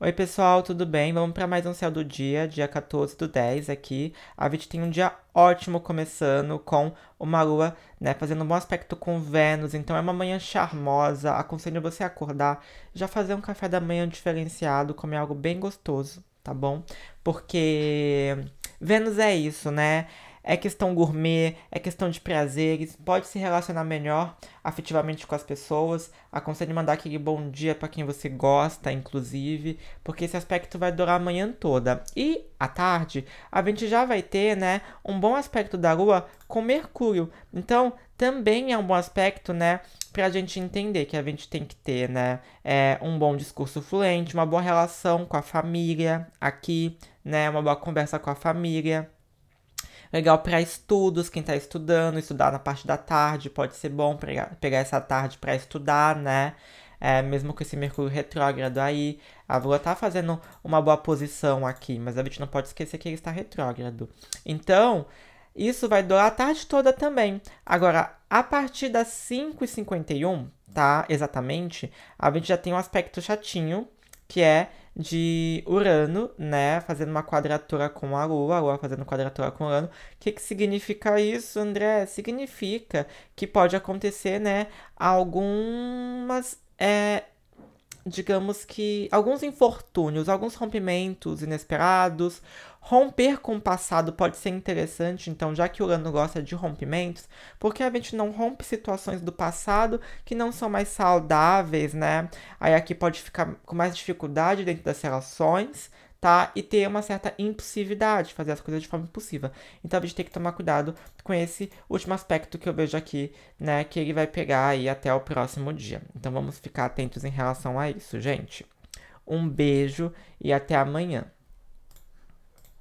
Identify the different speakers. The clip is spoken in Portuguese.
Speaker 1: Oi, pessoal, tudo bem? Vamos para mais um céu do dia, dia 14 do 10 aqui. A gente tem um dia ótimo começando com uma lua, né, fazendo um bom aspecto com Vênus, então é uma manhã charmosa. Aconselho você a acordar, já fazer um café da manhã diferenciado, comer algo bem gostoso, tá bom? Porque Vênus é isso, né? É questão gourmet, é questão de prazeres, pode se relacionar melhor afetivamente com as pessoas. Aconselho mandar aquele bom dia para quem você gosta, inclusive, porque esse aspecto vai durar a manhã toda. E à tarde, a gente já vai ter, né, um bom aspecto da lua com Mercúrio. Então, também é um bom aspecto, né, para a gente entender que a gente tem que ter, né, é, um bom discurso fluente, uma boa relação com a família aqui, né, uma boa conversa com a família. Legal para estudos, quem está estudando, estudar na parte da tarde, pode ser bom pegar, pegar essa tarde para estudar, né? É, mesmo com esse Mercúrio retrógrado aí, a Lua tá fazendo uma boa posição aqui, mas a gente não pode esquecer que ele está retrógrado. Então, isso vai durar a tarde toda também. Agora, a partir das 5h51, tá? Exatamente, a gente já tem um aspecto chatinho, que é de Urano, né? Fazendo uma quadratura com a Lua, a Lua fazendo quadratura com Urano. O que, que significa isso, André? Significa que pode acontecer, né? Algumas. É, digamos que alguns infortúnios, alguns rompimentos inesperados. Romper com o passado pode ser interessante, então, já que o Urano gosta de rompimentos, porque a gente não rompe situações do passado que não são mais saudáveis, né? Aí aqui pode ficar com mais dificuldade dentro das relações, tá? E ter uma certa impulsividade, fazer as coisas de forma impulsiva. Então a gente tem que tomar cuidado com esse último aspecto que eu vejo aqui, né? Que ele vai pegar aí até o próximo dia. Então vamos ficar atentos em relação a isso, gente. Um beijo e até amanhã.